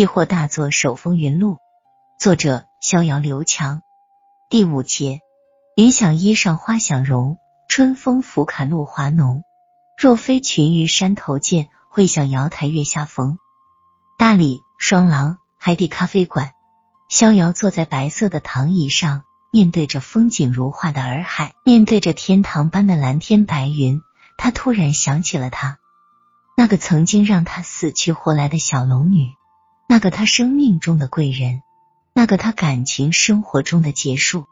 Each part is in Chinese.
期货大作手风云录，作者逍遥刘强。第五节，云想衣裳花想容，春风拂槛露华浓。若非群玉山头见，会向瑶台月下逢。大理双廊海底咖啡馆，逍遥坐在白色的躺椅上，面对着风景如画的洱海，面对着天堂般的蓝天白云，他突然想起了他。那个曾经让他死去活来的小龙女，那个他生命中的贵人，那个他感情生活中的结束。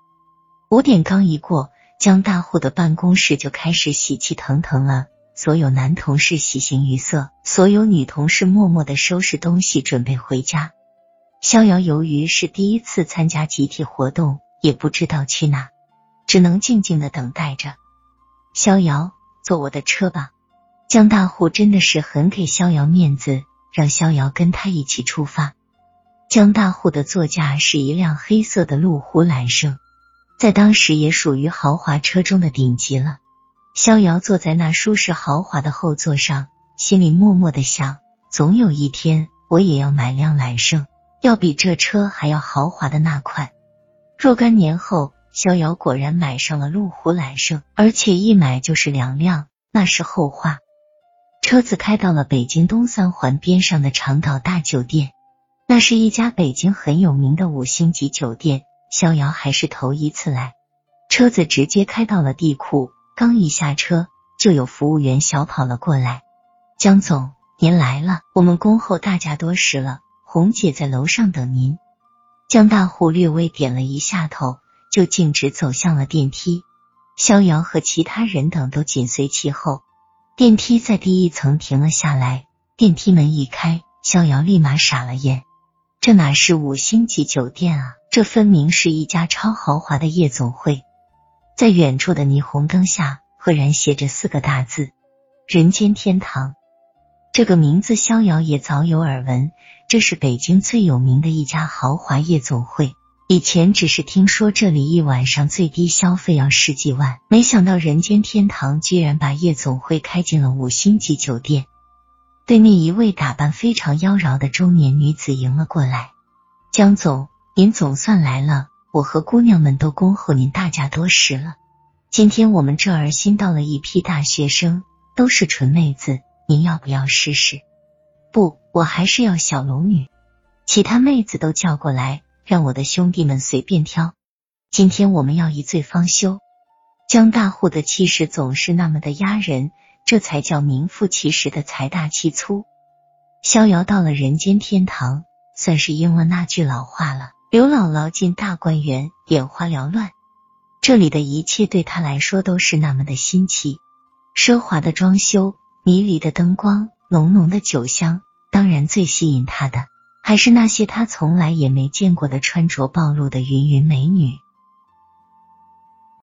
五点刚一过，江大户的办公室就开始喜气腾腾了。所有男同事喜形于色，所有女同事默默的收拾东西准备回家。逍遥由于是第一次参加集体活动，也不知道去哪，只能静静的等待着。逍遥，坐我的车吧。江大户真的是很给逍遥面子，让逍遥跟他一起出发。江大户的座驾是一辆黑色的路虎揽胜，在当时也属于豪华车中的顶级了。逍遥坐在那舒适豪华的后座上，心里默默的想：总有一天，我也要买辆揽胜，要比这车还要豪华的那款。若干年后，逍遥果然买上了路虎揽胜，而且一买就是两辆，那是后话。车子开到了北京东三环边上的长岛大酒店，那是一家北京很有名的五星级酒店。逍遥还是头一次来，车子直接开到了地库，刚一下车，就有服务员小跑了过来：“江总，您来了，我们恭候大家多时了，红姐在楼上等您。”江大户略微点了一下头，就径直走向了电梯。逍遥和其他人等都紧随其后。电梯在第一层停了下来，电梯门一开，逍遥立马傻了眼。这哪是五星级酒店啊？这分明是一家超豪华的夜总会。在远处的霓虹灯下，赫然写着四个大字“人间天堂”。这个名字，逍遥也早有耳闻。这是北京最有名的一家豪华夜总会。以前只是听说这里一晚上最低消费要十几万，没想到人间天堂居然把夜总会开进了五星级酒店。对面一位打扮非常妖娆的中年女子迎了过来：“江总，您总算来了，我和姑娘们都恭候您大驾多时了。今天我们这儿新到了一批大学生，都是纯妹子，您要不要试试？不，我还是要小龙女。其他妹子都叫过来。”让我的兄弟们随便挑，今天我们要一醉方休。江大户的气势总是那么的压人，这才叫名副其实的财大气粗。逍遥到了人间天堂，算是应了那句老话了：刘姥姥进大观园，眼花缭乱。这里的一切对她来说都是那么的新奇，奢华的装修，迷离的灯光，浓浓的酒香，当然最吸引她的。还是那些他从来也没见过的穿着暴露的芸芸美女。